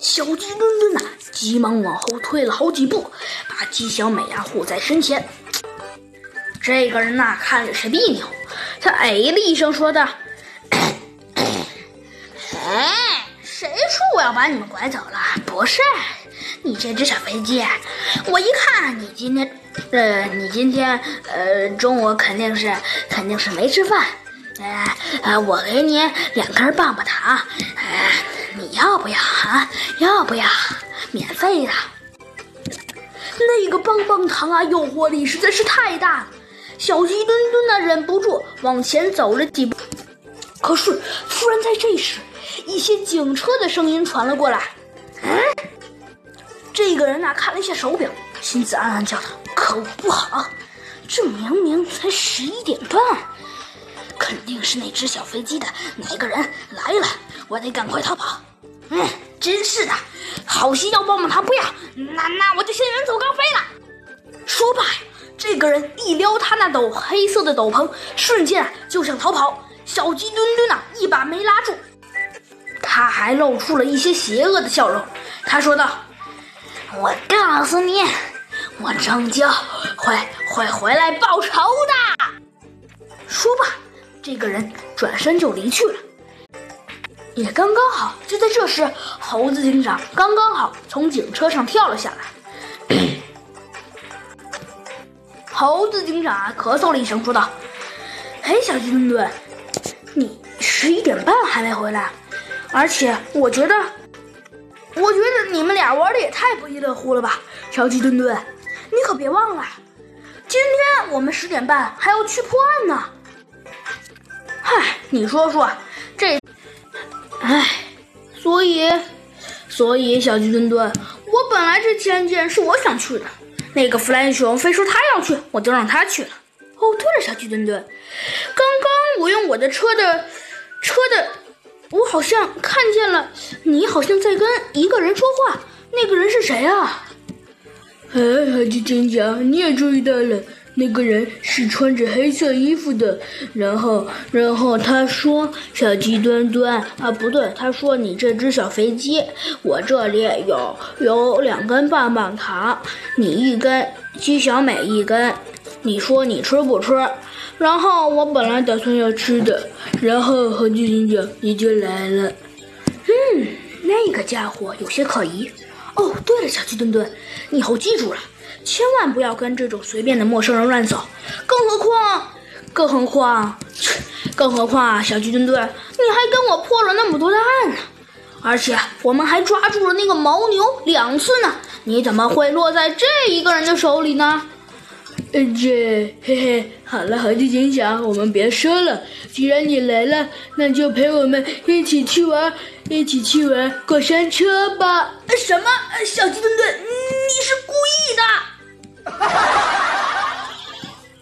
小鸡墩墩呐，急忙往后退了好几步，把鸡小美呀护在身前。这个人呐，看着是别扭，他哎了一声，说道：“哎，谁说我要把你们拐走了？不是，你这只小飞机，我一看你今天，呃，你今天，呃，中午肯定是，肯定是没吃饭。哎，呃，我给你两根棒棒糖，哎。”你要不要啊？要不要？免费的。那个棒棒糖啊，诱惑力实在是太大了。小鸡墩墩呢，忍不住往前走了几步。可是，突然在这时，一些警车的声音传了过来。嗯，这个人呐，看了一下手表，心思暗暗叫道：“可恶，不好！这明明才十一点半，肯定是那只小飞机的哪个人来了。”我得赶快逃跑！嗯，真是的，好心要棒棒糖不要，那那我就先远走高飞了。说罢，这个人一撩他那斗黑色的斗篷，瞬间就想逃跑。小鸡墩墩呐，一把没拉住，他还露出了一些邪恶的笑容。他说道：“我告诉你，我终究会会回来报仇的。”说罢，这个人转身就离去了。也刚刚好，就在这时，猴子警长刚刚好从警车上跳了下来。猴子警长，咳嗽了一声，说道：“嘿，小鸡墩墩，你十一点半还没回来，而且我觉得，我觉得你们俩玩的也太不亦乐乎了吧，小鸡墩墩，你可别忘了，今天我们十点半还要去破案呢。你说说，这……”唉，所以，所以小鸡墩墩，我本来这天件是我想去的，那个弗兰熊非说他要去，我就让他去了。哦，对了，小鸡墩墩，刚刚我用我的车的车的，我好像看见了，你好像在跟一个人说话，那个人是谁啊？哎，小鸡警长，你也注意到了。那个人是穿着黑色衣服的，然后，然后他说：“小鸡墩墩啊，不对，他说你这只小肥鸡，我这里有有两根棒棒糖，你一根，鸡小美一根，你说你吃不吃？然后我本来打算要吃的，然后猴子警长你就来了。嗯，那个家伙有些可疑。哦，对了，小鸡墩墩，你以后记住了。”千万不要跟这种随便的陌生人乱走，更何况，更何况，更何况，小鸡墩墩，你还跟我破了那么多的案呢，而且我们还抓住了那个牦牛两次呢，你怎么会落在这一个人的手里呢？嗯这嘿嘿好了好的警长我们别说了既然你来了那就陪我们一起去玩一起去玩过山车吧。呃什么？呃小鸡墩墩你是故意的。哈哈哈